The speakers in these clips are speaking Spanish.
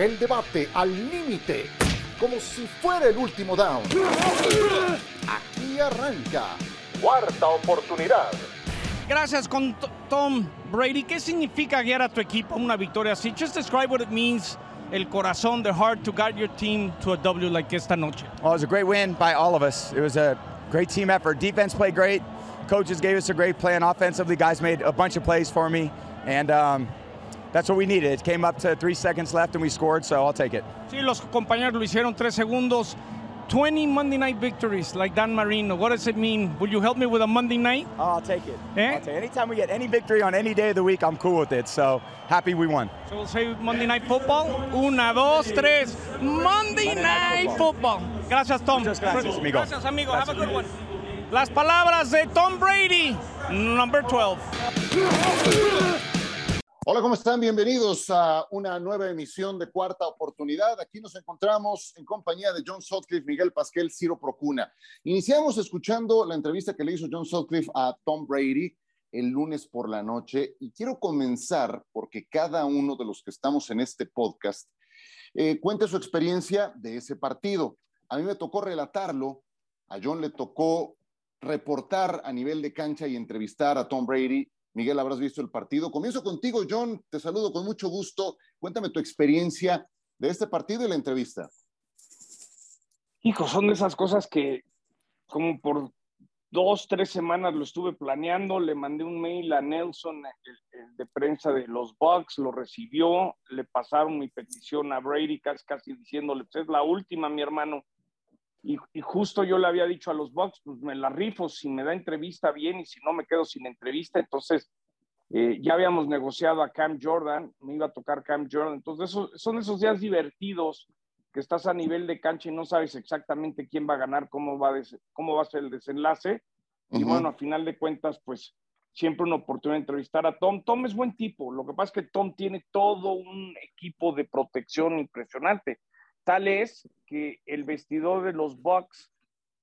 El debate al límite, como si fuera el último down. Aquí arranca. Cuarta oportunidad. Gracias con Tom Brady. ¿Qué significa guiar a tu equipo a una victoria así? Just describe what it means. El corazón, the heart to guide your team to a W like esta noche. Well, it was a great win by all of us. It was a great team effort. Defense played great. Coaches gave us a great plan offensively. Guys made a bunch of plays for me, and um, that's what we needed. It came up to three seconds left, and we scored. So I'll take it. Sí, los compañeros lo hicieron tres segundos. 20 Monday night victories like Dan Marino. What does it mean? Will you help me with a Monday night? Oh, I'll take it. Eh? I'll take it. Anytime we get any victory on any day of the week, I'm cool with it. So happy we won. So we'll say Monday night football. Una, dos, tres. Monday, night, football. Gracias, Tom. Muchas gracias, amigo. Gracias, amigo. Have a good one. Las palabras de Tom Brady, number 12. Hola, ¿cómo están? Bienvenidos a una nueva emisión de Cuarta Oportunidad. Aquí nos encontramos en compañía de John Sutcliffe, Miguel Pasquel, Ciro Procuna. Iniciamos escuchando la entrevista que le hizo John Sutcliffe a Tom Brady el lunes por la noche y quiero comenzar porque cada uno de los que estamos en este podcast eh, cuente su experiencia de ese partido. A mí me tocó relatarlo, a John le tocó reportar a nivel de cancha y entrevistar a Tom Brady Miguel, habrás visto el partido. Comienzo contigo, John. Te saludo con mucho gusto. Cuéntame tu experiencia de este partido y la entrevista. Hijo, son de esas cosas que como por dos, tres semanas lo estuve planeando. Le mandé un mail a Nelson el, de prensa de los Bucks, lo recibió. Le pasaron mi petición a Brady, casi, casi diciéndole, es la última, mi hermano. Y, y, justo yo le había dicho a los Bucks, pues me la rifo, si me da entrevista bien y si no me quedo sin entrevista, entonces eh, ya habíamos negociado a Cam Jordan, me iba a tocar Cam Jordan, entonces eso, son esos días divertidos que estás a nivel de cancha y no sabes exactamente quién va a ganar, cómo va, a, cómo va a ser el desenlace. Uh -huh. Y bueno, a final de cuentas, pues siempre una oportunidad de entrevistar a Tom. Tom es buen tipo, lo que pasa es que Tom tiene todo un equipo de protección impresionante. Tal es que el vestidor de los Bucks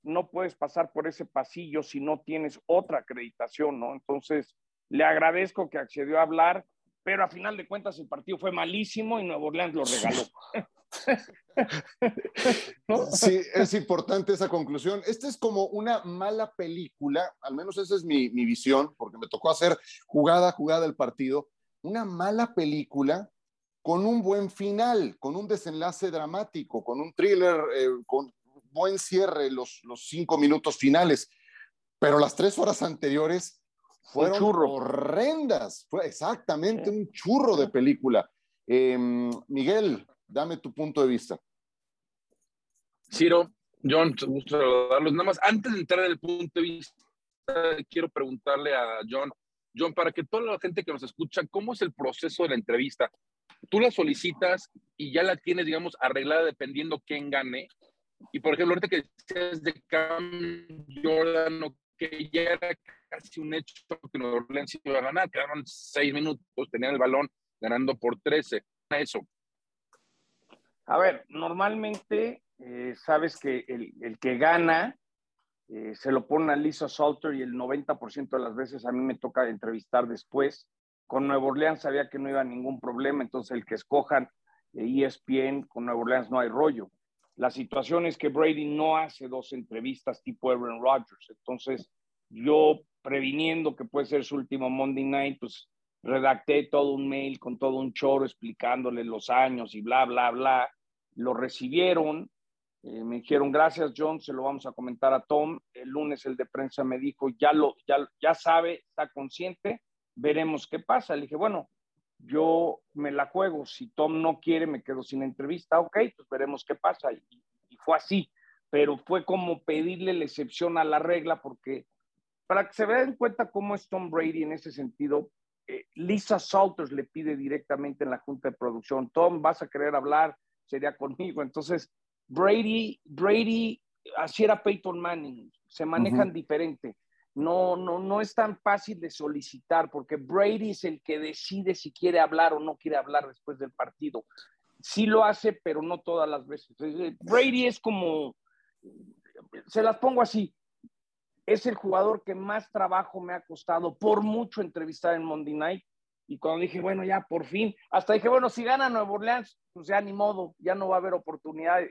no puedes pasar por ese pasillo si no tienes otra acreditación, ¿no? Entonces, le agradezco que accedió a hablar, pero a final de cuentas el partido fue malísimo y Nueva Orleans lo regaló. ¿No? Sí, es importante esa conclusión. Esta es como una mala película, al menos esa es mi, mi visión, porque me tocó hacer jugada a jugada el partido. Una mala película con un buen final, con un desenlace dramático, con un thriller, eh, con buen cierre los, los cinco minutos finales. Pero las tres horas anteriores fueron horrendas. Fue exactamente sí. un churro de película. Eh, Miguel, dame tu punto de vista. Ciro, John, gusto saludarlos. Nada más, antes de entrar en el punto de vista, quiero preguntarle a John, John, para que toda la gente que nos escucha, ¿cómo es el proceso de la entrevista? Tú la solicitas y ya la tienes, digamos, arreglada dependiendo quién gane. Y por ejemplo, ahorita que decías de Cam Jordan, que ya era casi un hecho que Nueva Orleans iba a ganar, quedaron seis minutos, tenían el balón ganando por 13. Eso. A ver, normalmente eh, sabes que el, que gana eh, se lo pone a Lisa Salter y el 90% de las veces a mí me toca entrevistar después. Con Nueva Orleans sabía que no iba a ningún problema, entonces el que escojan eh, ESPN, con Nueva Orleans no hay rollo. La situación es que Brady no hace dos entrevistas tipo Aaron Rodgers, entonces yo previniendo que puede ser su último Monday Night, pues redacté todo un mail con todo un choro explicándole los años y bla, bla, bla. Lo recibieron, eh, me dijeron, gracias John, se lo vamos a comentar a Tom. El lunes el de prensa me dijo, ya, lo, ya, ya sabe, está consciente, veremos qué pasa. Le dije, bueno, yo me la juego, si Tom no quiere, me quedo sin entrevista, ok, pues veremos qué pasa. Y, y fue así, pero fue como pedirle la excepción a la regla, porque para que se den cuenta cómo es Tom Brady en ese sentido, eh, Lisa Salters le pide directamente en la junta de producción, Tom, vas a querer hablar, sería conmigo. Entonces, Brady, Brady, así era Peyton Manning, se manejan uh -huh. diferente. No, no, no es tan fácil de solicitar porque Brady es el que decide si quiere hablar o no quiere hablar después del partido. Sí lo hace, pero no todas las veces. Brady es como, se las pongo así, es el jugador que más trabajo me ha costado por mucho entrevistar en Monday Night Y cuando dije, bueno, ya por fin, hasta dije, bueno, si gana Nueva Orleans, pues ya ni modo, ya no va a haber oportunidad.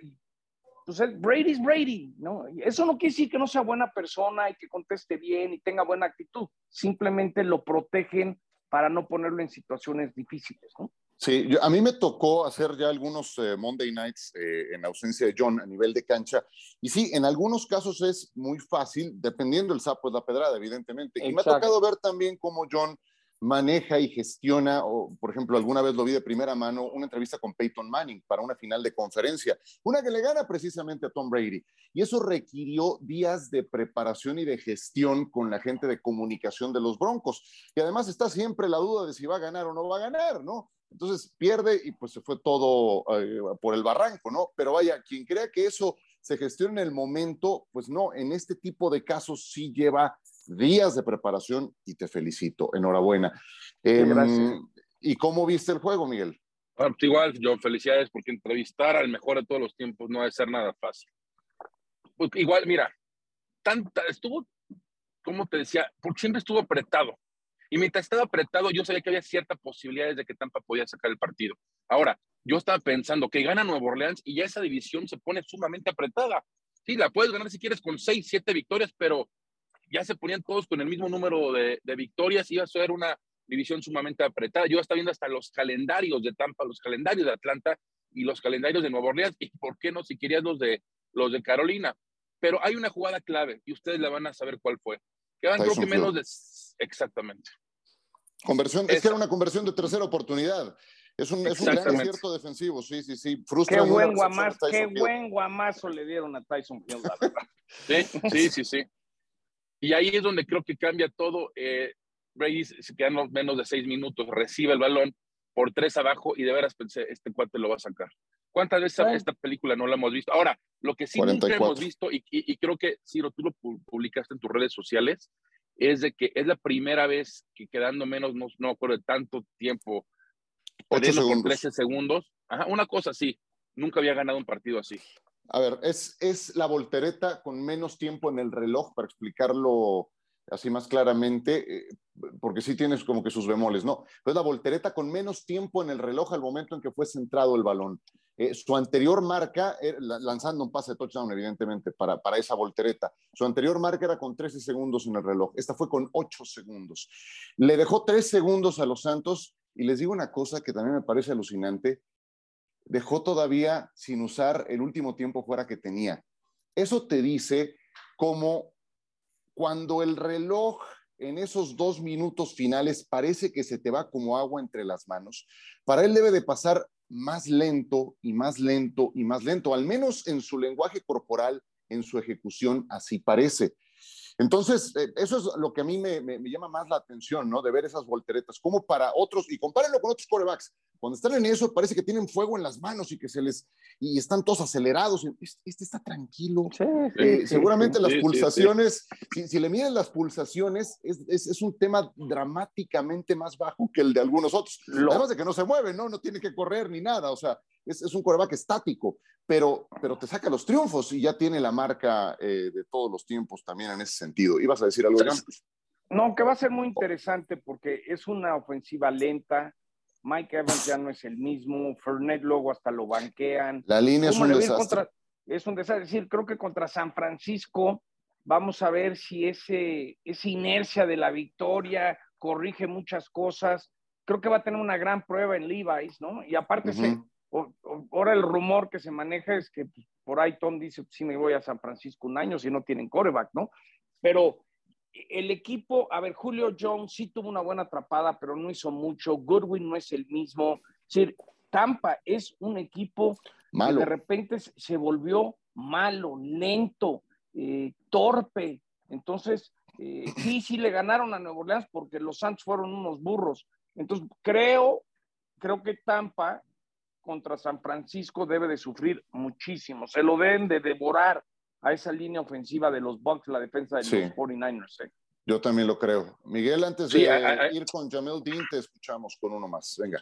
Entonces, Brady es Brady, ¿no? Eso no quiere decir que no sea buena persona y que conteste bien y tenga buena actitud. Simplemente lo protegen para no ponerlo en situaciones difíciles, ¿no? Sí, a mí me tocó hacer ya algunos eh, Monday Nights eh, en ausencia de John a nivel de cancha. Y sí, en algunos casos es muy fácil, dependiendo el sapo es la pedrada, evidentemente. Y me ha tocado ver también cómo John maneja y gestiona, o por ejemplo, alguna vez lo vi de primera mano, una entrevista con Peyton Manning para una final de conferencia, una que le gana precisamente a Tom Brady. Y eso requirió días de preparación y de gestión con la gente de comunicación de los Broncos. Y además está siempre la duda de si va a ganar o no va a ganar, ¿no? Entonces pierde y pues se fue todo eh, por el barranco, ¿no? Pero vaya, quien crea que eso se gestiona en el momento, pues no, en este tipo de casos sí lleva días de preparación y te felicito. Enhorabuena. Em, ¿Y cómo viste el juego, Miguel? Pues igual, yo felicidades porque entrevistar al mejor de todos los tiempos no debe ser nada fácil. Pues igual, mira, tanta, estuvo, como te decía, porque siempre estuvo apretado. Y mientras estaba apretado, yo sabía que había ciertas posibilidades de que Tampa podía sacar el partido. Ahora, yo estaba pensando que gana Nueva Orleans y ya esa división se pone sumamente apretada. Sí, la puedes ganar si quieres con seis, siete victorias, pero ya se ponían todos con el mismo número de, victorias, iba a ser una división sumamente apretada. Yo estaba viendo hasta los calendarios de Tampa, los calendarios de Atlanta y los calendarios de Nueva Orleans, y por qué no, si querías los de, los de Carolina. Pero hay una jugada clave y ustedes la van a saber cuál fue. Quedan creo que menos de... Exactamente. Conversión, es, que era una conversión de tercera oportunidad. Es un, es un gran acierto defensivo, sí, sí, sí. Frustra qué buen, guamazo, qué buen guamazo le dieron a Tyson Hill, la verdad. sí, sí, sí, sí. Y ahí es donde creo que cambia todo. Eh, Brady se quedan menos de seis minutos, recibe el balón por tres abajo y de veras pensé, este cuate lo va a sacar. ¿Cuántas veces esta película no la hemos visto? Ahora, lo que sí nunca hemos visto, y, y, creo que, Ciro, tú lo publicaste en tus redes sociales, es de que es la primera vez que quedando menos, no, no acuerdo de tanto tiempo, ocho segundos. 13 segundos, una cosa así, nunca había ganado un partido así. A ver, es, es la voltereta con menos tiempo en el reloj, para explicarlo así más claramente, eh, porque sí tienes como que sus bemoles, ¿no? Es la voltereta con menos tiempo en el reloj al momento en que fue centrado el balón. Eh, su anterior marca, eh, lanzando un pase de touchdown, evidentemente, para, para esa voltereta, su anterior marca era con 13 segundos en el reloj. Esta fue con 8 segundos. Le dejó 3 segundos a los Santos y les digo una cosa que también me parece alucinante dejó todavía sin usar el último tiempo fuera que tenía. Eso te dice cómo cuando el reloj en esos dos minutos finales parece que se te va como agua entre las manos, para él debe de pasar más lento y más lento y más lento, al menos en su lenguaje corporal, en su ejecución, así parece. Entonces, eh, eso es lo que a mí me, llama más la atención, ¿no? De ver esas volteretas, como para otros, y compárenlo con otros corebacks, cuando están en eso parece que tienen fuego en las manos y que se les, y están todos acelerados, este, está tranquilo. Eh, seguramente las pulsaciones, si, le miden las pulsaciones, es, es, un tema dramáticamente más bajo que el de algunos otros. Además de que no se mueve, ¿no? No tiene que correr ni nada, o sea, es, es un coreback estático, pero, pero te saca los triunfos y ya tiene la marca eh, de todos los tiempos también en ese sentido. ¿Ibas a decir algo, No, que va a ser muy interesante porque es una ofensiva lenta. Mike Evans ya no es el mismo. Fernet luego hasta lo banquean. La línea es un desastre. es un desastre. Es decir, creo que contra San Francisco vamos a ver si ese, esa inercia de la victoria corrige muchas cosas. Creo que va a tener una gran prueba en Levi's, ¿no? Y aparte, se, ahora el rumor que se maneja es que pues, por ahí Tom dice, si me voy a San Francisco un año si no tienen coreback, ¿no? Pero el equipo, a ver, Julio Jones sí tuvo una buena atrapada, pero no hizo mucho. Goodwin no es el mismo. Es Tampa es un equipo que de repente se volvió malo, lento, eh, torpe. Entonces, eh, sí, sí le ganaron a Nueva Orleans porque los Santos fueron unos burros. Entonces, creo, creo que Tampa contra San Francisco debe de sufrir muchísimo. Se lo deben de devorar a esa línea ofensiva de los Bucks, la defensa de los 49ers. ¿eh? Yo también lo creo. Miguel, antes de ir con Jamel Dean, te escuchamos con uno más. Venga.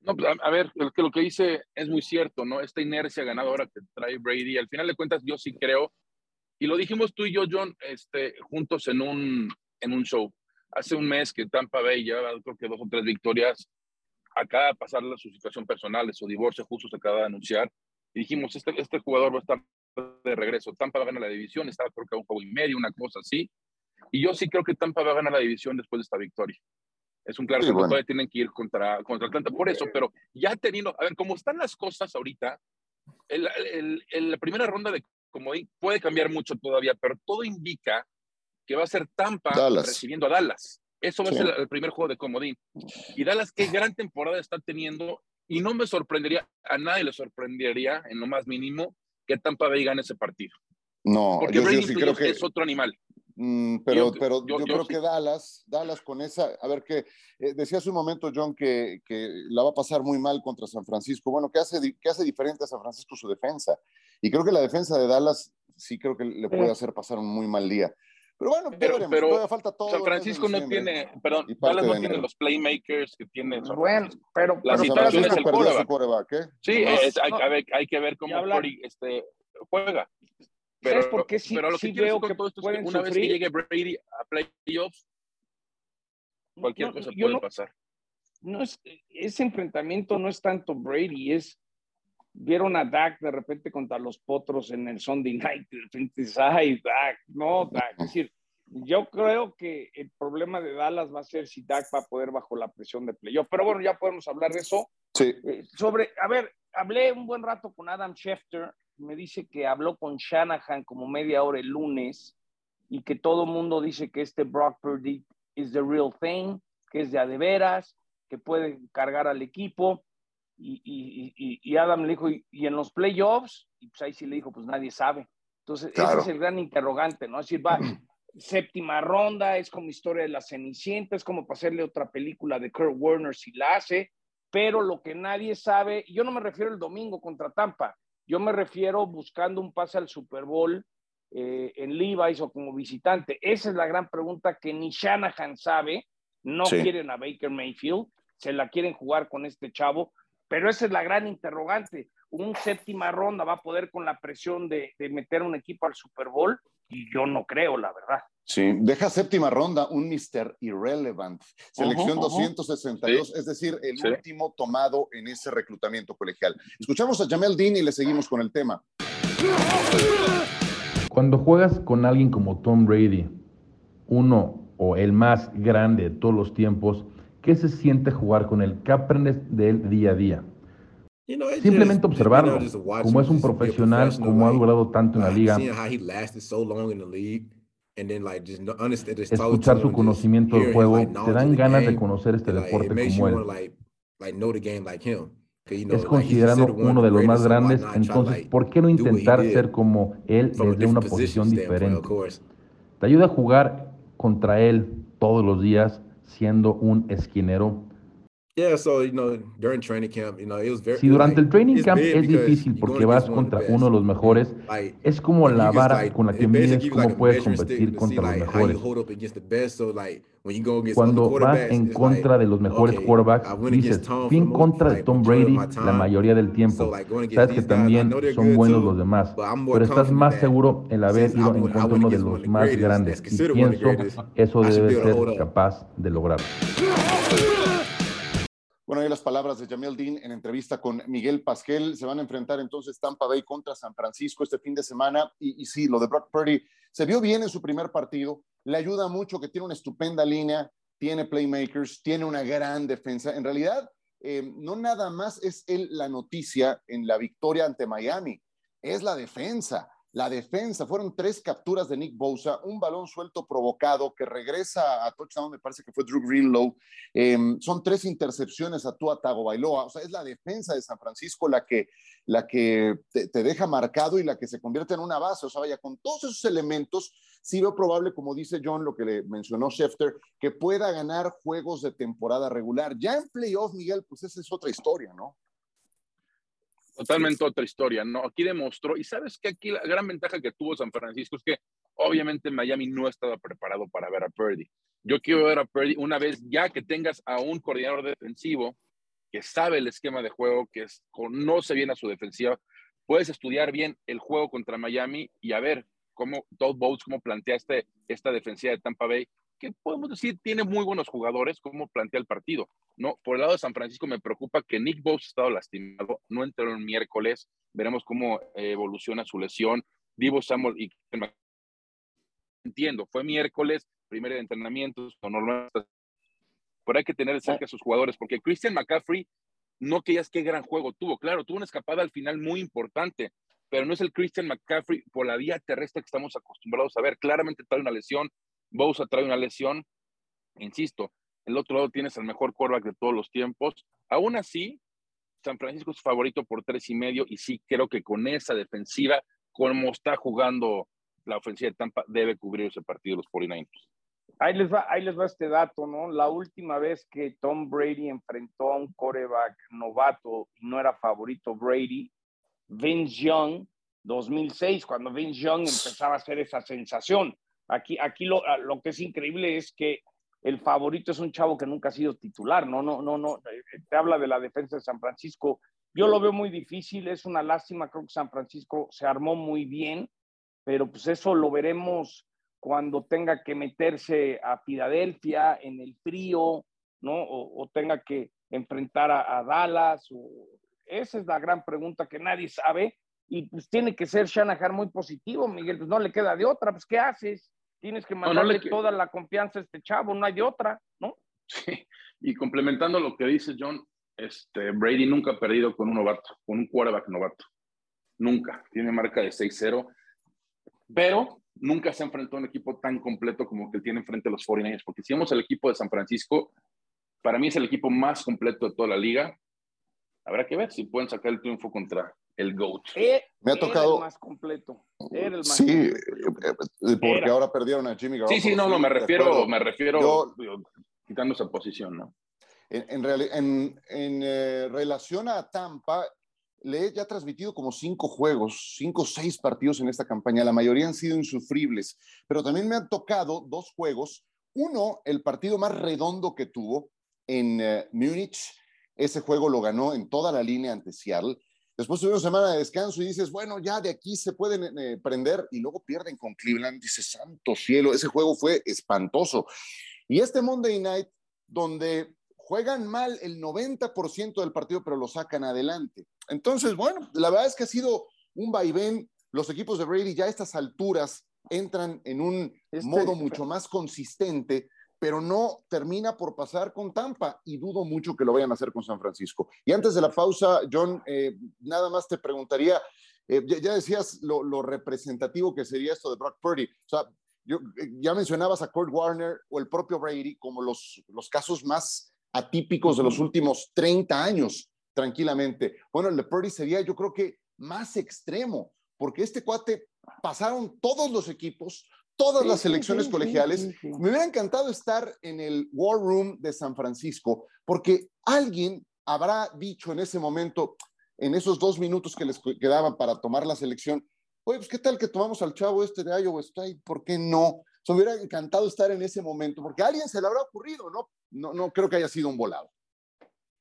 No, pues, a, ver, lo que, lo que dice es muy cierto, ¿no? Esta inercia ganadora que trae Brady, al final de cuentas yo sí creo, y lo dijimos tú y yo, John, este, juntos en un, en un show. hace un mes que Tampa Bay lleva creo que dos o tres victorias, acaba de pasar su situación personal, de su divorcio, justo se acaba de anunciar, y dijimos, este, este jugador va a estar de regreso, Tampa va a ganar la división, estaba creo que a un juego y medio, una cosa así, y yo sí creo que Tampa va a ganar la división después de esta victoria. Es un claro que todavía tienen que ir contra, contra Atlanta por eso, pero ya teniendo, a ver, como están las cosas ahorita, el, la primera ronda de comodín puede cambiar mucho todavía, pero todo indica que va a ser Tampa recibiendo a Dallas. Eso va a ser el primer juego de comodín. Y Dallas, qué gran temporada está teniendo. Y no me sorprendería, a nadie le sorprendería, en lo más mínimo, que Tampa Bay gane ese partido. No, porque yo, sí creo que es otro animal. Mm, pero yo, pero yo, creo que Dallas, Dallas con esa, a ver que eh, decía hace un momento John que, que, la va a pasar muy mal contra San Francisco. Bueno, ¿qué hace, ¿qué hace diferente a San Francisco su defensa? Y creo que la defensa de Dallas sí creo que le puede hacer pasar un muy mal día. Pero bueno, pero, pero falta todo. San Francisco no tiene, perdón, Dallas no tiene los playmakers que tiene. Bueno, pero la situación es el coreback. ¿eh? Sí, es, hay, hay, hay, que ver cómo Corey este, juega. Pero, por qué sí, pero lo que veo que todo esto es que una vez que llegue Brady a playoffs, cualquier cosa puede pasar. No es, ese enfrentamiento no es tanto Brady, es vieron a Dak de repente contra los Potros en el Sunday Night, ay, Dak, no, Dak, es decir, yo creo que el problema de Dallas va a ser si Dak va a poder bajo la presión de playoff, pero bueno, ya podemos hablar de eso. Sí. Eh, sobre, a ver, hablé un buen rato con Adam Schefter me dice que habló con Shanahan como media hora el lunes y que todo el mundo dice que este Brock Purdy is the real thing, que es de a de veras, que puede cargar al equipo. Y, y, y, Adam le dijo, ¿y, en los playoffs? Y pues ahí sí le dijo, pues nadie sabe. Entonces, ese es el gran interrogante, ¿no? Es decir, va, séptima ronda, es como historia de la Cenicienta, es como para hacerle otra película de Kurt Warner si la hace, pero lo que nadie sabe, yo no me refiero el domingo contra Tampa, yo me refiero buscando un pase al Super Bowl eh, en Levi's o como visitante. Esa es la gran pregunta que ni Shanahan sabe. No quieren a Baker Mayfield, se la quieren jugar con este chavo, pero esa es la gran interrogante. Un séptima ronda va a poder con la presión de, de meter un equipo al Super Bowl y yo no creo, la verdad. Sí, deja séptima ronda un Mr. Irrelevant, selección 262, es decir, el último tomado en ese reclutamiento colegial. Escuchamos a Jamel Dean y le seguimos con el tema. Cuando juegas con alguien como Tom Brady, uno o el más grande de todos los tiempos, ¿qué se siente jugar con él? ¿Qué aprendes de él día a día? Simplemente observarlo, como es un profesional, como ha durado tanto en la liga, escuchar su conocimiento del juego, te dan ganas de conocer este deporte como él. Es considerado uno de los más grandes, entonces, ¿por qué no intentar ser como él desde una posición diferente? Te ayuda a jugar contra él todos los días siendo un esquinero si durante el training camp es difícil porque vas contra uno de los mejores, es como la vara con la que mides cómo puedes competir contra los mejores. Cuando vas en contra de los mejores quarterbacks, dices, fui en contra de Tom Brady la mayoría del tiempo. Sabes que también son buenos los demás, pero estás más seguro en haber ido en contra de uno de los más grandes. Y pienso, eso debe ser capaz de lograr. Bueno, ahí las palabras de Jamel Dean en entrevista con Miguel Pasquel. Se van a enfrentar entonces Tampa Bay contra San Francisco este fin de semana. Y, sí, lo de Brock Purdy se vio bien en su primer partido. Le ayuda mucho que tiene una estupenda línea, tiene playmakers, tiene una gran defensa. En realidad, eh, no nada más es él la noticia en la victoria ante Miami, es la defensa la defensa. Fueron tres capturas de Nick Bosa, un balón suelto provocado que regresa a touchdown, me parece que fue Drew Greenlow. Em, son tres intercepciones a Tua Tagovailoa. O sea, es la defensa de San Francisco la que, la que te, deja marcado y la que se convierte en una base. O sea, vaya, con todos esos elementos, sí veo probable, como dice John, lo que le mencionó Schefter, que pueda ganar juegos de temporada regular. Ya en playoff, Miguel, pues esa es otra historia, ¿no? Totalmente otra historia, ¿no? Aquí demostró, y sabes que aquí la gran ventaja que tuvo San Francisco es que obviamente Miami no estaba preparado para ver a Purdy. Yo quiero ver a Purdy una vez ya que tengas a un coordinador defensivo que sabe el esquema de juego, que conoce bien a su defensiva, puedes estudiar bien el juego contra Miami y a ver cómo Todd Bowles, cómo planteaste esta defensiva de Tampa Bay, que podemos decir tiene muy buenos jugadores, como plantea el partido. No, por el lado de San Francisco me preocupa que Nick Bosa ha estado lastimado, no entró el miércoles, veremos cómo evoluciona su lesión. Divo Samuel y entiendo, fue miércoles, primer entrenamiento, pero hay que tener cerca a sus jugadores, porque Christian McCaffrey, no que ya es qué gran juego tuvo, claro, tuvo una escapada al final muy importante, pero no es el Christian McCaffrey por la vía terrestre que estamos acostumbrados a ver. Claramente trae una lesión, Bosa trae una lesión, insisto, el otro lado tienes el mejor quarterback de todos los tiempos. Aún así, San Francisco es favorito por tres y medio y sí creo que con esa defensiva, como está jugando la ofensiva de Tampa, debe cubrir ese partido los 49ers. Ahí les, va, ahí les va este dato, ¿no? La última vez que Tom Brady enfrentó a un coreback novato y no era favorito Brady, Vince Young, 2006, cuando Vince Young empezaba a hacer esa sensación. Aquí, aquí lo, lo que es increíble es que el favorito es un chavo que nunca ha sido titular, no, no, no, no, eh, te habla de la defensa de San Francisco. Yo lo veo muy difícil, es una lástima, creo que San Francisco se armó muy bien, pero pues eso lo veremos cuando tenga que meterse a Filadelfia en el frío, ¿no? O, tenga que enfrentar a, Dallas. O... Esa es la gran pregunta que nadie sabe. Y pues tiene que ser Shanahan muy positivo, Miguel. Pues no le queda de otra. Pues, ¿qué haces? Tienes que mandarle toda la confianza a este chavo, no hay de otra, ¿no? Sí. Y complementando lo que dice John, este, Brady nunca ha perdido con un novato, con un quarterback novato. Nunca. Tiene marca de 6-0. Pero nunca se enfrentó a un equipo tan completo como que tiene frente a los 49ers, porque si vemos el equipo de San Francisco, para mí es el equipo más completo de toda la liga. Habrá que ver si pueden sacar el triunfo contra el GOAT. Eh, me ha tocado. El más completo. sí, eh, eh, porque ahora perdieron a Jimmy Garoppolo. Sí, sí, no, no, me refiero, me refiero quitando esa posición, ¿no? En, en, en relación a Tampa, le he ya transmitido como cinco juegos, cinco o seis partidos en esta campaña. La mayoría han sido insufribles, pero también me han tocado dos juegos. Uno, el partido más redondo que tuvo en uh, Múnich. Ese juego lo ganó en toda la línea ante Seattle. Después tuve una semana de descanso y dices, bueno, ya de aquí se pueden eh, prender y luego pierden con Cleveland. Dices, santo cielo, ese juego fue espantoso. Y este Monday Night, donde juegan mal el 90% del partido, pero lo sacan adelante. Entonces, bueno, la verdad es que ha sido un vaivén. Los equipos de Brady ya a estas alturas entran en un este, modo mucho más consistente, pero no termina por pasar con Tampa y dudo mucho que lo vayan a hacer con San Francisco. Y antes de la pausa, John, eh, nada más te preguntaría, eh, ya, decías lo, representativo que sería esto de Brock Purdy. O sea, yo, eh, ya mencionabas a Kurt Warner o el propio Brady como los, los casos más atípicos de los últimos 30 años, tranquilamente. Bueno, el de Purdy sería, yo creo que más extremo, porque este cuate pasaron todos los equipos, todas las selecciones colegiales. Me hubiera encantado estar en el War Room de San Francisco, porque alguien habrá dicho en ese momento, en esos dos minutos que les quedaban para tomar la selección, oye, pues qué tal que tomamos al chavo este de Iowa State, ¿por qué no? Se me hubiera encantado estar en ese momento, porque a alguien se le habrá ocurrido, ¿no? No, no creo que haya sido un volado.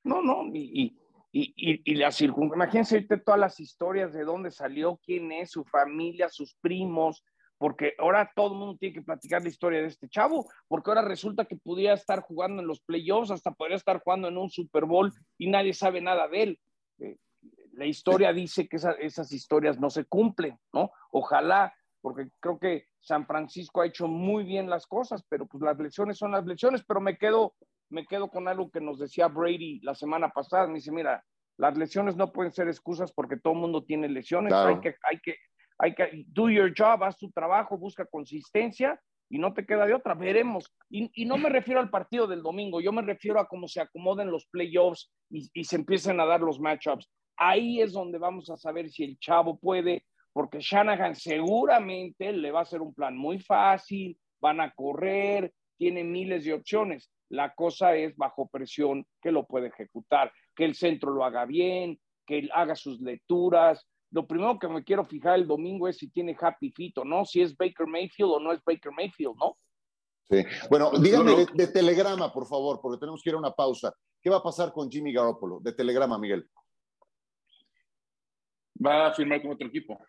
No, no, y, y, y, y la circunstancia, imagínense todas las historias de dónde salió, quién es, su familia, sus primos, porque ahora todo el mundo tiene que platicar la historia de este chavo, porque ahora resulta que podía estar jugando en los playoffs, hasta podría estar jugando en un Super Bowl y nadie sabe nada de él. Eh, la historia dice que esas historias no se cumplen, ¿no? Ojalá porque creo que San Francisco ha hecho muy bien las cosas, pero pues las lesiones son las lesiones, pero me quedo, me quedo con algo que nos decía Brady la semana pasada, me dice, mira, las lesiones no pueden ser excusas porque todo el mundo tiene lesiones, hay que, hay que, hay que, do your job, haz tu trabajo, busca consistencia y no te queda de otra, veremos. Y, y, no me refiero al partido del domingo, yo me refiero a cómo se acomoden los playoffs y, y se empiecen a dar los matchups. Ahí es donde vamos a saber si el chavo puede porque Shanahan seguramente le va a hacer un plan muy fácil, van a correr, tiene miles de opciones. La cosa es bajo presión que lo puede ejecutar, que el centro lo haga bien, que él haga sus lecturas. Lo primero que me quiero fijar el domingo es si tiene Happy Feet o no, si es Baker Mayfield o no es Baker Mayfield, ¿no? Sí. Bueno, dígame de, de, telegrama, por favor, porque tenemos que ir a una pausa. ¿Qué va a pasar con Jimmy Garoppolo? De telegrama, Miguel. Va a firmar con otro equipo.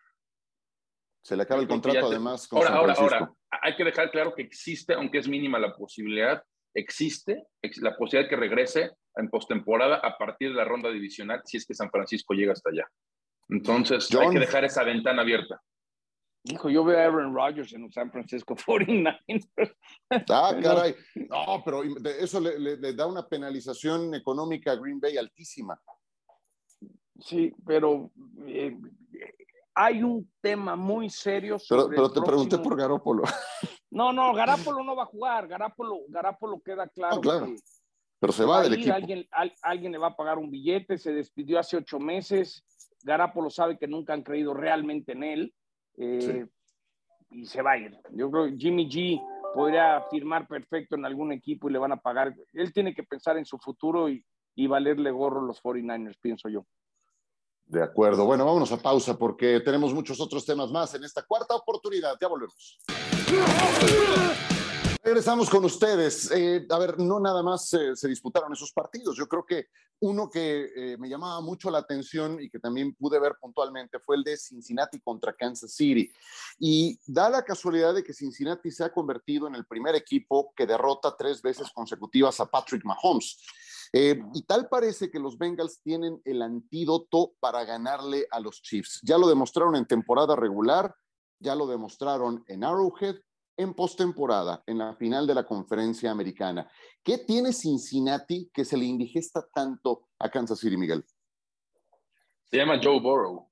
Se le acaba el contrato además con ahora, San. Ahora, ahora, hay que dejar claro que existe, aunque es mínima la posibilidad, existe la posibilidad de que regrese en postemporada a partir de la ronda divisional si es que San Francisco llega hasta allá. Entonces, hay que dejar esa ventana abierta. Hijo, yo veo a Aaron Rodgers en los San Francisco 49ers. Ah, caray. No, pero eso le, da una penalización económica a Green Bay altísima. Sí, pero eh, hay un tema muy serio. pero, pero te pregunté por Garópolo. No, no, Garápolo no va a jugar. Garápolo, Garápolo queda claro. claro. Pero se va del equipo. Alguien, alguien le va a pagar un billete, se despidió hace ocho meses. Garápolo sabe que nunca han creído realmente en él. Eh, y se va a ir. Yo creo que Jimmy G podría firmar perfecto en algún equipo y le van a pagar. Él tiene que pensar en su futuro y, y valerle gorro los 49ers, pienso yo. De acuerdo. Bueno, vámonos a pausa porque tenemos muchos otros temas más en esta cuarta oportunidad. Ya volvemos. Regresamos con ustedes. Eh, a ver, no nada más se disputaron esos partidos. Yo creo que uno que eh, me llamaba mucho la atención y que también pude ver puntualmente fue el de Cincinnati contra Kansas City. Y da la casualidad de que Cincinnati se ha convertido en el primer equipo que derrota tres veces consecutivas a Patrick Mahomes. Eh, y tal parece que los Bengals tienen el antídoto para ganarle a los Chiefs. Ya lo demostraron en temporada regular, ya lo demostraron en Arrowhead en postemporada, en la final de la conferencia americana. ¿Qué tiene Cincinnati que se le indigesta tanto a Kansas City, Miguel? Se llama Joe Burrow.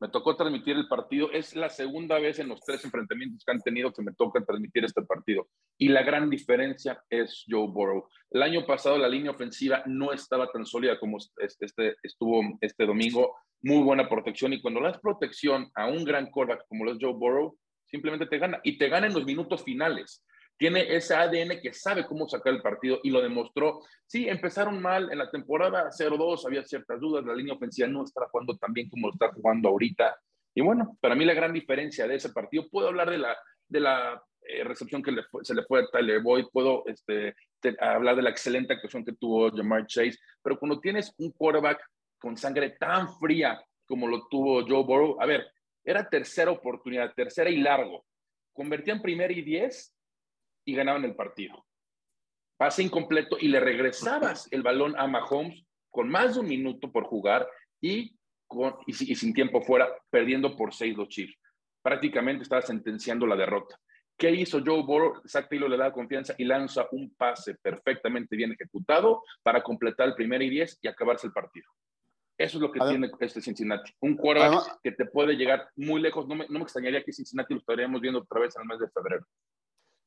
Me tocó transmitir el partido. Es la segunda vez en los tres enfrentamientos que han tenido que me toca transmitir este partido. Y la gran diferencia es Joe Burrow. El año pasado la línea ofensiva no estaba tan sólida como este, estuvo este domingo. Muy buena protección. Y cuando le das protección a un gran quarterback como lo es Joe Burrow, simplemente te gana y te gana en los minutos finales. Tiene ese ADN que sabe cómo sacar el partido y lo demostró. Sí, empezaron mal en la temporada 0-2, había ciertas dudas, la línea ofensiva no está jugando tan bien como está jugando ahorita. Y bueno, para mí la gran diferencia de ese partido, puedo hablar de la, de la eh, recepción que se le fue a Tyler Boyd, puedo este, hablar de la excelente actuación que tuvo Jamar Chase, pero cuando tienes un quarterback con sangre tan fría como lo tuvo Joe Burrow, a ver, era tercera oportunidad, tercera y largo. Convertían primera y diez y ganaban el partido. Pase incompleto y le regresabas el balón a Mahomes con más de un minuto por jugar y, con, y, sin tiempo fuera, perdiendo por seis los Chiefs. Prácticamente estaba sentenciando la derrota. ¿Qué hizo Joe Burrow? Zach Taylor le da confianza y lanza un pase perfectamente bien ejecutado para completar el primer y diez y acabarse el partido. Eso es lo que tiene este Cincinnati. Un quarterback que te puede llegar muy lejos. No me, no me, extrañaría que Cincinnati lo estaríamos viendo otra vez en el mes de febrero.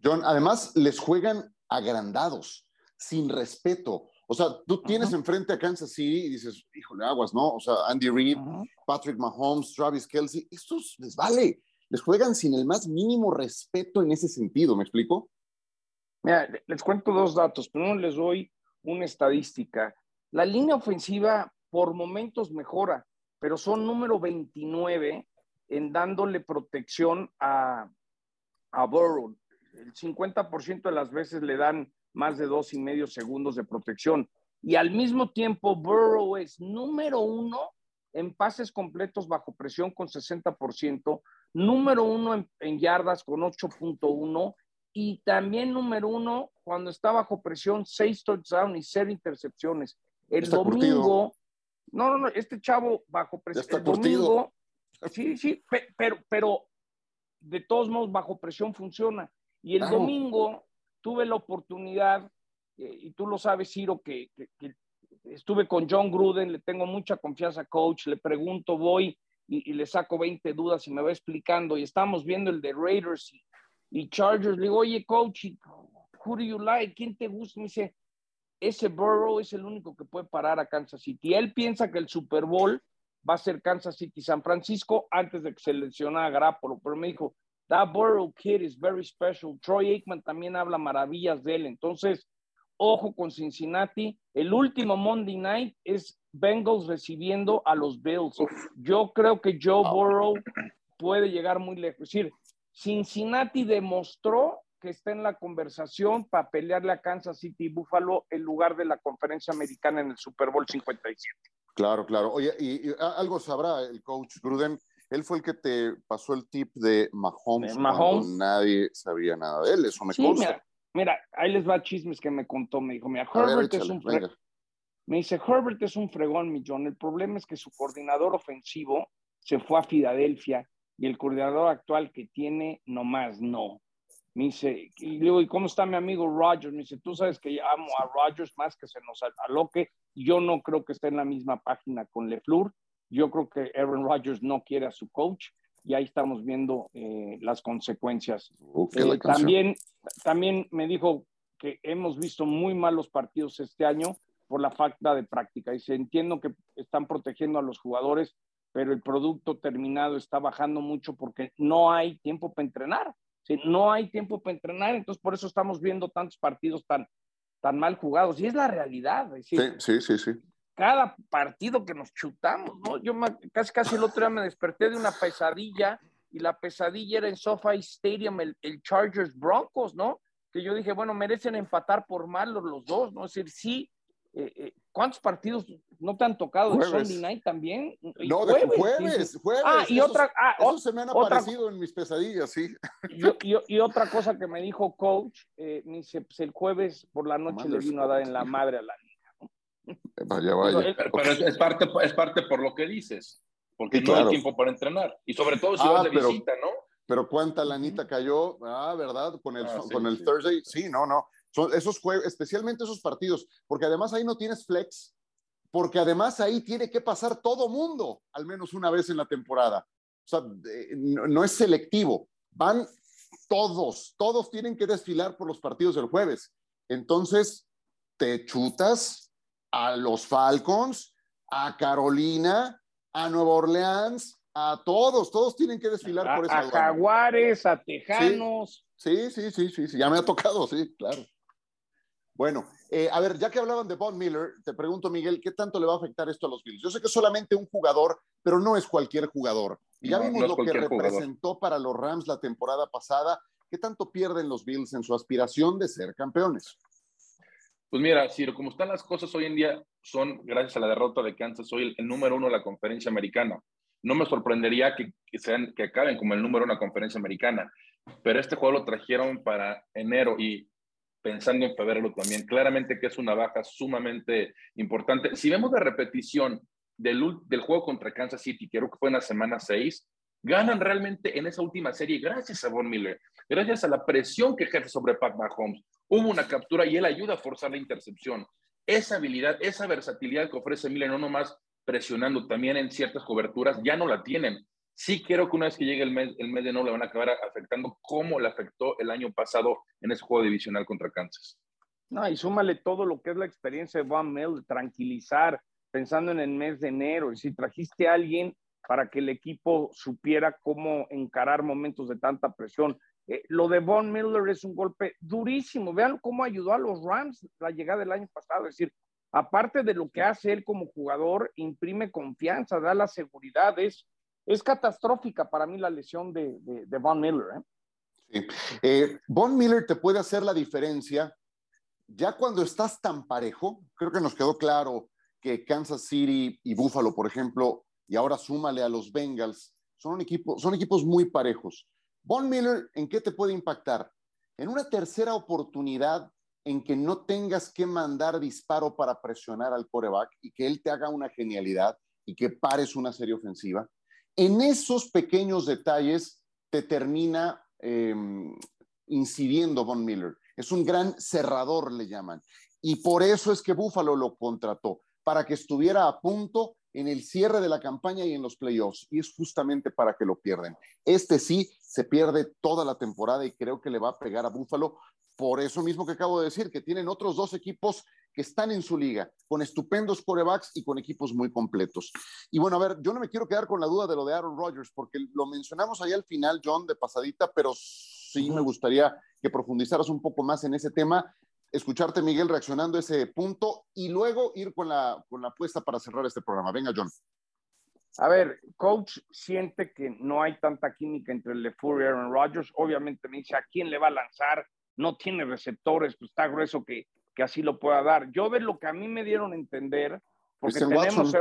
John, además les juegan agrandados, sin respeto. O sea, tú tienes enfrente a Kansas City y dices, híjole, aguas, ¿no? O sea, Andy Reid, Patrick Mahomes, Travis Kelsey, estos les vale. Les juegan sin el más mínimo respeto en ese sentido, ¿me explico? Mira, les cuento dos datos. Primero les doy una estadística. La línea ofensiva por momentos mejora, pero son número 29 en dándole protección a, a Burrow. El 50% de las veces le dan más de dos y medio segundos de protección. Y al mismo tiempo, Burrow es número uno en pases completos bajo presión con 60%, número uno en, en yardas con 8.1 y también número uno cuando está bajo presión, seis touchdowns y cero intercepciones. El domingo, no, no, no, este chavo bajo presión. El domingo, sí, sí, pero, pero de todos modos bajo presión funciona. Y el domingo tuve la oportunidad, eh, y tú lo sabes, Ciro, que, estuve con John Gruden, le tengo mucha confianza, coach, le pregunto, voy y, le saco 20 dudas y me va explicando, y estamos viendo el de Raiders y, y Chargers, le digo, oye, coach, who do you like? ¿Quién te gusta? Me dice, ese Burrow es el único que puede parar a Kansas City. Él piensa que el Super Bowl va a ser Kansas City San Francisco antes de que se lesiona a Grappolo, pero me dijo, that Burrow kid is very special. Troy Aikman también habla maravillas de él. Entonces, ojo con Cincinnati. El último Monday night es Bengals recibiendo a los Bills. Yo creo que Joe Burrow puede llegar muy lejos. Es decir, Cincinnati demostró que está en la conversación para pelearle a Kansas City y Buffalo en lugar de la conferencia americana en el Super Bowl 57. Claro, claro. Oye, y, algo sabrá el coach Gruden. Él fue el que te pasó el tip de Mahomes, Mahomes. nadie sabía nada de él, eso me sí, Mira, ahí les va chismes que me contó, me dijo, mira, Herbert es un fregón. Me dice, Herbert es un fregón, millón. El problema es que su coordinador ofensivo se fue a Filadelfia y el coordinador actual que tiene, nomás no. Me dice, y luego, ¿y cómo está mi amigo Rogers? Me dice, tú sabes que amo a Rogers más que se nos aloque. Yo no creo que esté en la misma página con LeFleur. Yo creo que Aaron Rodgers no quiere a su coach y ahí estamos viendo eh, las consecuencias. Eh, también, también me dijo que hemos visto muy malos partidos este año por la falta de práctica. Y se entiendo que están protegiendo a los jugadores, pero el producto terminado está bajando mucho porque no hay tiempo para entrenar. No hay tiempo para entrenar, entonces por eso estamos viendo tantos partidos tan, tan mal jugados. Y es la realidad. sí, sí, sí, sí cada partido que nos chutamos, ¿no? Yo casi casi el otro día me desperté de una pesadilla y la pesadilla era en SoFi Stadium, el, Chargers Broncos, ¿no? Que yo dije, bueno, merecen empatar por malos los dos, ¿no? Es decir, sí, eh, eh, ¿cuántos partidos no te han tocado de Sunday Night también? no, de jueves, jueves. Ah, y otra, ah, se me han aparecido en mis pesadillas, sí. Y, y, otra cosa que me dijo coach, eh, me dice, pues el jueves por la noche le vino a dar en la madre a la Vaya, vaya. Pero, es, parte, es parte por lo que dices, porque no hay tiempo para entrenar. Y sobre todo si ah, vas de visita, ¿no? Pero cuánta lanita cayó, ah, ¿verdad? Con el, ah, con el Thursday. Sí, no, no. Son esos juegos, especialmente esos partidos, porque además ahí no tienes flex, porque además ahí tiene que pasar todo mundo, al menos una vez en la temporada. O sea, no, no es selectivo. Van todos, todos tienen que desfilar por los partidos del jueves. Entonces, te chutas a los Falcons, a Carolina, a Nueva Orleans, a todos, todos tienen que desfilar por esa A Jaguares, a Tejanos. Sí, sí, sí, sí, sí, ya me ha tocado, sí, claro. Bueno, eh, a ver, ya que hablaban de Von Miller, te pregunto, Miguel, ¿qué tanto le va a afectar esto a los Bills? Yo sé que es solamente un jugador, pero no es cualquier jugador. Y ya vimos lo que representó para los Rams la temporada pasada. ¿Qué tanto pierden los Bills en su aspiración de ser campeones? Pues mira, Ciro, como están las cosas hoy en día, son, gracias a la derrota de Kansas, hoy el, número uno de la conferencia americana. No me sorprendería que, sean, que acaben como el número uno de la conferencia americana, pero este juego lo trajeron para enero y pensando en febrero también. Claramente que es una baja sumamente importante. Si vemos la repetición del, del juego contra Kansas City, creo que fue en la semana 6, ganan realmente en esa última serie gracias a Von Miller, gracias a la presión que ejerce sobre Pat Mahomes. Hubo una captura y él ayuda a forzar la intercepción. Esa habilidad, esa versatilidad que ofrece Miller, no nomás presionando, también en ciertas coberturas, ya no la tienen. Sí creo que una vez que llegue el mes, el mes de no le van a acabar afectando como le afectó el año pasado en ese juego divisional contra Kansas. No, y súmale todo lo que es la experiencia de Von Miller, tranquilizar, pensando en el mes de enero. Y si trajiste a alguien para que el equipo supiera cómo encarar momentos de tanta presión. Eh, lo de Von Miller es un golpe durísimo. Vean cómo ayudó a los Rams la llegada del año pasado. Es decir, aparte de lo que hace él como jugador, imprime confianza, da la seguridad. Es, catastrófica para mí la lesión de, Von Miller. ¿eh? Eh, Von Miller te puede hacer la diferencia ya cuando estás tan parejo. Creo que nos quedó claro que Kansas City y Buffalo, por ejemplo, y ahora súmale a los Bengals, son, un equipo, son equipos muy parejos. Von Miller, ¿en qué te puede impactar? En una tercera oportunidad en que no tengas que mandar disparo para presionar al coreback y que él te haga una genialidad y que pares una serie ofensiva. En esos pequeños detalles te termina em, incidiendo Von Miller. Es un gran cerrador, le llaman. Y por eso es que Buffalo lo contrató, para que estuviera a punto en el cierre de la campaña y en los playoffs, y es justamente para que lo pierden. Este sí se pierde toda la temporada y creo que le va a pegar a Búfalo por eso mismo que acabo de decir, que tienen otros dos equipos que están en su liga, con estupendos corebacks y con equipos muy completos. Y bueno, a ver, yo no me quiero quedar con la duda de lo de Aaron Rodgers, porque lo mencionamos ahí al final, John, de pasadita, pero sí me gustaría que profundizaras un poco más en ese tema escucharte, Miguel, reaccionando a ese punto y luego ir con la, con la apuesta para cerrar este programa. Venga, John. A ver, coach siente que no hay tanta química entre LeFleur y Aaron Rodgers. Obviamente me dice, ¿a quién le va a lanzar? No tiene receptores, pues está grueso que, que así lo pueda dar. Yo ver lo que a mí me dieron a entender, porque tenemos,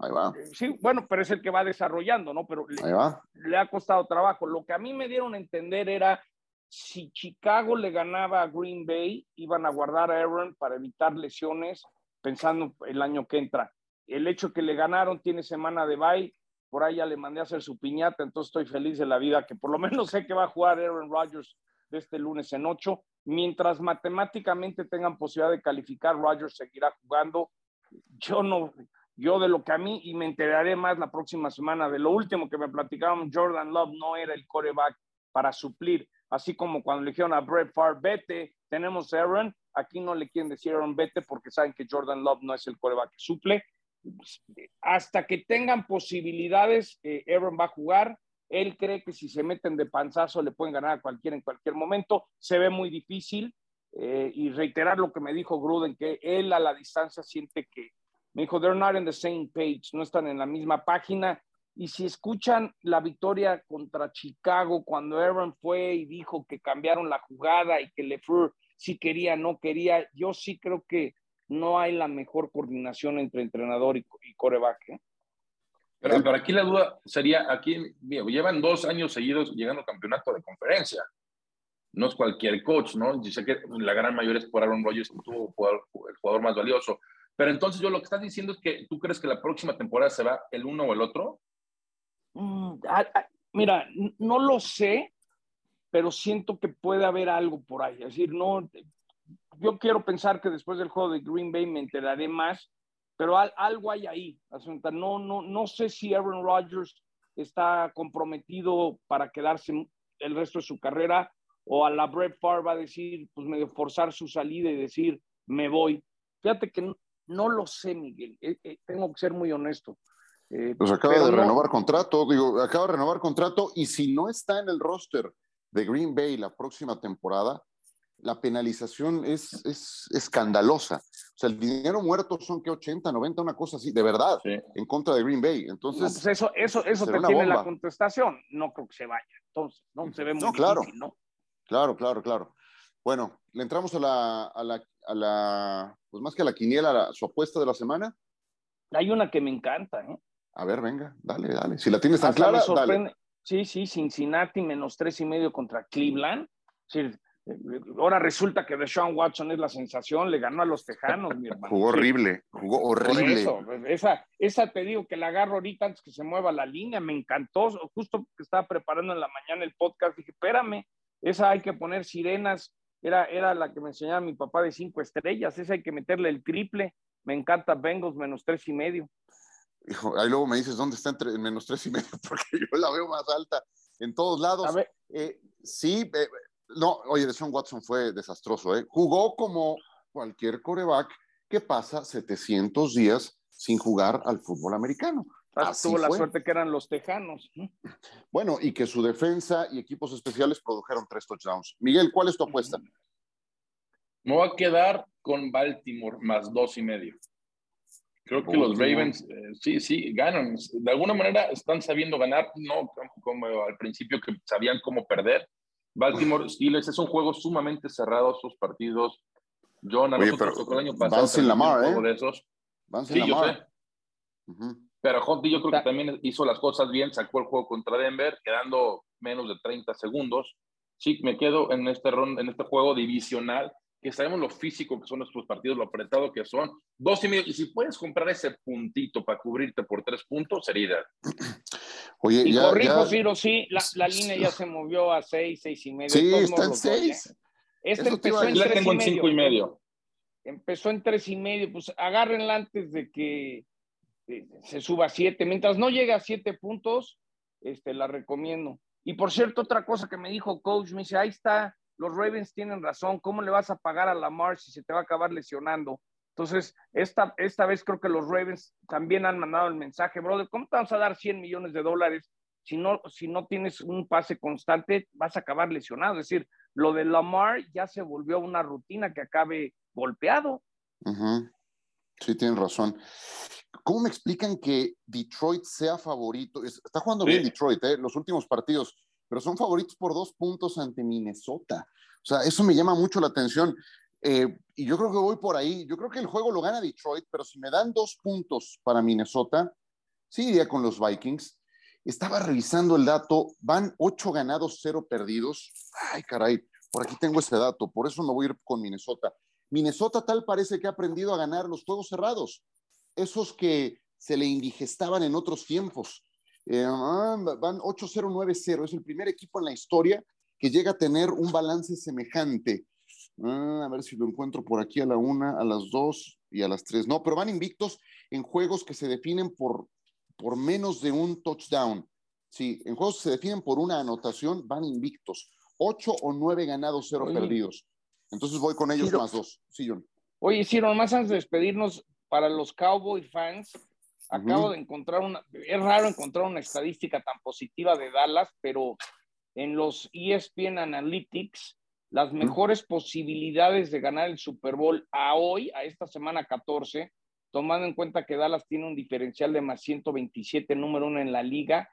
Ahí va. Eh, sí, bueno, pero es el que va desarrollando, ¿no? Pero le, le, ha costado trabajo. Lo que a mí me dieron a entender era si Chicago le ganaba a Green Bay, iban a guardar a Aaron para evitar lesiones, pensando el año que entra. El hecho que le ganaron tiene semana de bye, por ahí ya le mandé a hacer su piñata, entonces estoy feliz de la vida que por lo menos sé que va a jugar Aaron Rodgers de este lunes en ocho. Mientras matemáticamente tengan posibilidad de calificar, Rodgers seguirá jugando. Yo no, yo de lo que a mí, y me enteraré más la próxima semana, de lo último que me platicaron, Jordan Love no era el coreback para suplir, así como cuando le dijeron a Brett Favre, vete, tenemos a Aaron, aquí no le quieren decir Aaron, vete, porque saben que Jordan Love no es el coreback que suple. Hasta que tengan posibilidades, eh, Aaron va a jugar. Él cree que si se meten de panzazo le pueden ganar a cualquiera en cualquier momento. Se ve muy difícil. Eh, y reiterar lo que me dijo Gruden, que él a la distancia siente que, me dijo, they're not in the same page, no están en la misma página. Y si escuchan la victoria contra Chicago, cuando Aaron fue y dijo que cambiaron la jugada y que LeFleur sí quería, no quería, yo sí creo que no hay la mejor coordinación entre entrenador y, coreback. ¿eh? Pero, aquí la duda sería, aquí llevan dos años seguidos llegando al campeonato de conferencia. No es cualquier coach, ¿no? Yo sé que la gran mayoría es por Aaron Rodgers, que tuvo el jugador más valioso. Pero entonces yo lo que estás diciendo es que tú crees que la próxima temporada se va el uno o el otro. Mm, mira, no lo sé, pero siento que puede haber algo por ahí. Es decir, no, yo quiero pensar que después del juego de Green Bay me enteraré más, pero algo hay ahí. No, no, no sé si Aaron Rodgers está comprometido para quedarse el resto de su carrera o a la Brett Favre va a decir, pues medio forzar su salida y decir, me voy. Fíjate que no, lo sé, Miguel. Eh, eh, tengo que ser muy honesto. Eh, pues acaba de renovar contrato, digo, acaba de renovar contrato y si no está en el roster de Green Bay la próxima temporada, la penalización es, es escandalosa. O sea, el dinero muerto son que 80, 90, una cosa así, de verdad, en contra de Green Bay. Entonces, pues eso, eso, eso te tiene la contestación. No creo que se vaya. Entonces, no se ve muy claro. Difícil, ¿no? Claro, claro, claro. Bueno, le entramos a la, a la, a la, pues más que a la quiniela, a su apuesta de la semana. Hay una que me encanta, ¿eh? A ver, venga, dale, dale. Si la tienes tan clara, dale. Sí, sí, Cincinnati menos tres y medio contra Cleveland. Ahora resulta que Deshaun Watson es la sensación, le ganó a los Tejanos, mi hermano. Jugó horrible, jugó horrible. esa, esa te digo que la agarro ahorita antes que se mueva la línea, me encantó. Justo que estaba preparando en la mañana el podcast, dije, espérame, esa hay que poner sirenas. Era, era la que me enseñaba mi papá de cinco estrellas, esa hay que meterle el triple. Me encanta Bengals menos tres y medio ahí luego me dices dónde está entre menos tres y medio, porque yo la veo más alta en todos lados. Eh, sí, eh, no, oye, Deshaun Watson fue desastroso, ¿eh? Jugó como cualquier coreback que pasa 700 días sin jugar al fútbol americano. Ah, tuvo la suerte que eran los tejanos. Bueno, y que su defensa y equipos especiales produjeron tres touchdowns. Miguel, ¿cuál es tu apuesta? Me voy a quedar con Baltimore más dos y medio. Creo que los Ravens, eh, sí, sí, ganan. De alguna manera están sabiendo ganar, no como al principio que sabían cómo perder. Baltimore Steelers es un juego sumamente cerrado, sus partidos. John, a nosotros tocó el año pasado. Van sin Lamar, ¿eh? De esos. sí, yo sé. Pero Hunty yo creo que también hizo las cosas bien, sacó el juego contra Denver, quedando menos de 30 segundos. Sí, me quedo en este, en este juego divisional que sabemos lo físico que son nuestros partidos, lo apretado que son, dos y medio, y si puedes comprar ese puntito para cubrirte por tres puntos, sería Oye, y ya, corrijo, sí, la, la, línea ya se movió a seis, seis y medio. Sí, está en seis. ¿eh? Este empezó en tres y, cinco y medio. Empezó en tres y medio, pues agárrenla antes de que eh, se suba a siete. Mientras no llegue a siete puntos, este, la recomiendo. Y por cierto, otra cosa que me dijo coach, me dice, ahí está los Ravens tienen razón, ¿cómo le vas a pagar a Lamar si se te va a acabar lesionando? Entonces, esta, esta vez creo que los Ravens también han mandado el mensaje, brother, ¿cómo te vas a dar 100 millones de dólares si no, si no tienes un pase constante, vas a acabar lesionado? Es decir, lo de Lamar ya se volvió una rutina que acabe golpeado. Sí, tienen razón. ¿Cómo me explican que Detroit sea favorito? Está jugando bien Detroit, ¿eh? los últimos partidos pero son favoritos por dos puntos ante Minnesota. O sea, eso me llama mucho la atención. Eh, y yo creo que voy por ahí. Yo creo que el juego lo gana Detroit, pero si me dan dos puntos para Minnesota, Sí, iría con los Vikings. Estaba revisando el dato, van ocho ganados, cero perdidos. Ay, caray, por aquí tengo ese dato, por eso me voy a ir con Minnesota. Minnesota tal parece que ha aprendido a ganar los juegos cerrados, esos que se le indigestaban en otros tiempos. Eh, ah, van 8-0-9-0, es el primer equipo en la historia que llega a tener un balance semejante. Ah, a ver si lo encuentro por aquí a la una, a las dos y a las tres. No, pero van invictos en juegos que se definen por, por menos de un touchdown. Sí, en juegos que se definen por una anotación, van invictos. Ocho o nueve ganados, cero perdidos. Entonces voy con ellos más dos. Sí, John. Oye, sí, nomás antes de despedirnos, para los Cowboy fans, acabo de encontrar una, es raro encontrar una estadística tan positiva de Dallas, pero en los ESPN Analytics, las mejores posibilidades de ganar el Super Bowl a hoy, a esta semana 14, tomando en cuenta que Dallas tiene un diferencial de más 127, número uno en la liga.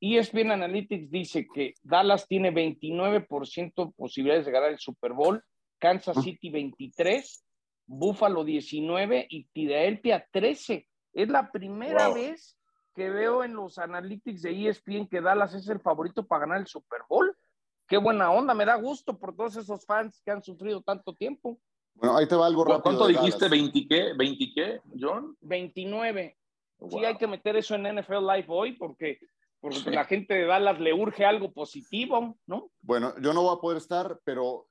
ESPN Analytics dice que Dallas tiene 29% posibilidades de ganar el Super Bowl, Kansas City 23, Buffalo 19 y Philadelphia 13. Es la primera vez que veo en los analytics de ESPN que Dallas es el favorito para ganar el Super Bowl. Qué buena onda, me da gusto por todos esos fans que han sufrido tanto tiempo. Bueno, ahí te va algo rápido. ¿Cuánto dijiste? ¿20 qué? ¿20 qué, John? 29. Sí, hay que meter eso en NFL Live hoy porque, porque la gente de Dallas le urge algo positivo, ¿no? Bueno, yo no voy a poder estar, pero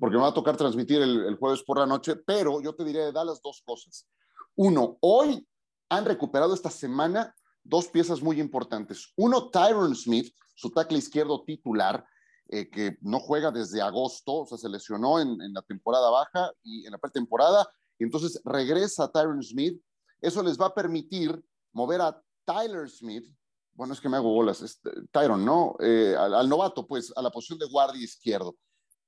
porque me va a tocar transmitir el, el jueves por la noche, pero yo te diré de Dallas dos cosas. Uno, hoy han recuperado esta semana dos piezas muy importantes. Uno, Tyron Smith, su tackle izquierdo titular, eh, que no juega desde agosto, o sea, se lesionó en, la temporada baja y en la pretemporada, y entonces regresa Tyron Smith. Eso les va a permitir mover a Tyler Smith, bueno, es que me hago bolas, este, Tyron, ¿no? Eh, al, novato, pues, a la posición de guardia izquierdo,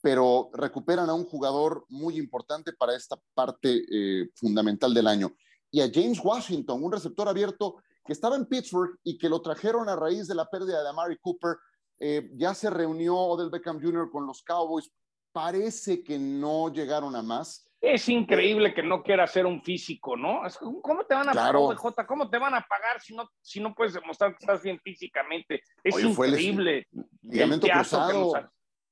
pero recuperan a un jugador muy importante para esta parte fundamental del año. Y a James Washington, un receptor abierto que estaba en Pittsburgh y que lo trajeron a raíz de la pérdida de Amari Cooper eh, ya se reunió Odell Beckham Jr. con los Cowboys. Parece que no llegaron a más. Es increíble que no quiera ser un físico, ¿no? ¿Cómo te van a pagar, J? ¿Cómo te van a pagar si no, si no puedes demostrar que estás bien físicamente? Es increíble. ligamento cruzado.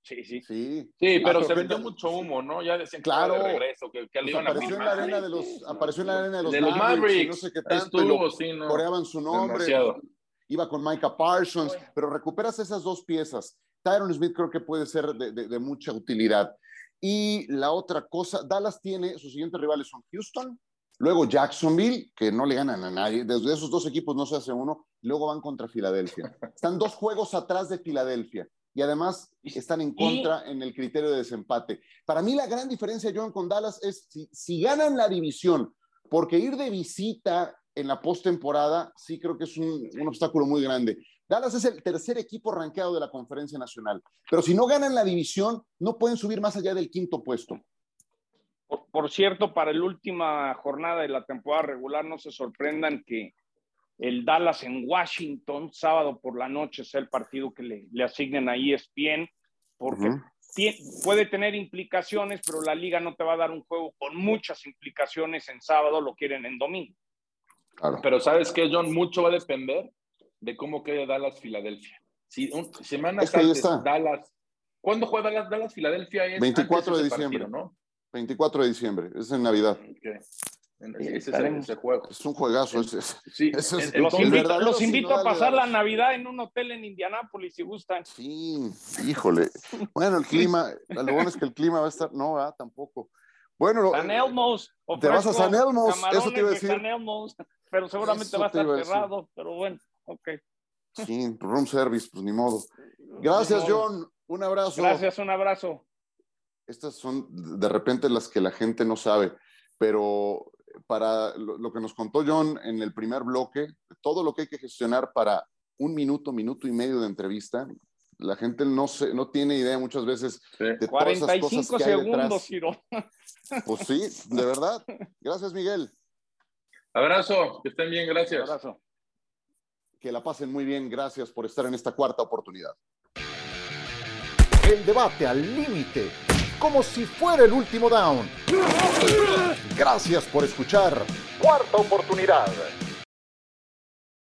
Sí, sí. Sí, sí pero se vendió mucho humo, ¿no? Ya decían claro, que de regreso, que, que pues apareció, en la arena de los, apareció en la arena de los, de los Mavericks, no sé qué tanto, Estuvo, sí, no. coreaban su nombre. Demasiado iba con Micah Parsons, pero recuperas esas dos piezas. Tyron Smith creo que puede ser de, mucha utilidad. Y la otra cosa, Dallas tiene, sus siguientes rivales son Houston, luego Jacksonville, que no le ganan a nadie, desde esos dos equipos no se hace uno, luego van contra Filadelfia. Están dos juegos atrás de Filadelfia y además están en contra en el criterio de desempate. Para mí la gran diferencia, John, con Dallas es si, si ganan la división, porque ir de visita en la postemporada, sí creo que es un, obstáculo muy grande. Dallas es el tercer equipo rankeado de la conferencia nacional, pero si no ganan la división, no pueden subir más allá del quinto puesto. Por, cierto, para la última jornada de la temporada regular, no se sorprendan que el Dallas en Washington, sábado por la noche, sea el partido que le, asignen a ESPN, porque puede tener implicaciones, pero la liga no te va a dar un juego con muchas implicaciones en sábado, lo quieren en domingo. Pero ¿sabes qué, John? Mucho va a depender de cómo quede Dallas-Filadelfia. Si un, semanas antes, Dallas. ¿Cuándo juega Dallas, Dallas Filadelfia? Es 24 de diciembre. ¿no? 24 de diciembre, es en Navidad. Ese es ese juego. Es un juegazo. Ese, sí, los, invito, los invito a pasar la Navidad en un hotel en Indianápolis si gustan. Sí, híjole. Bueno, el clima, lo bueno es que el clima va a estar, no, ah, tampoco. Bueno, San Elmos. Te vas a San Elmos, eso te iba a decir. San Elmos, pero seguramente va a estar cerrado, pero bueno, ok. Sí, room service, pues ni modo. Gracias, John. Un abrazo. Gracias, un abrazo. Estas son de repente las que la gente no sabe, pero para lo, que nos contó John en el primer bloque, todo lo que hay que gestionar para un minuto, minuto y medio de entrevista, la gente no, se, no tiene idea muchas veces de 45 todas esas cosas que hay detrás. Giro. Pues sí, de verdad. Gracias, Miguel. Abrazo, que estén bien, gracias. Abrazo. Que la pasen muy bien, gracias por estar en esta cuarta oportunidad. El debate al límite, como si fuera el último down. Gracias por escuchar. Cuarta oportunidad.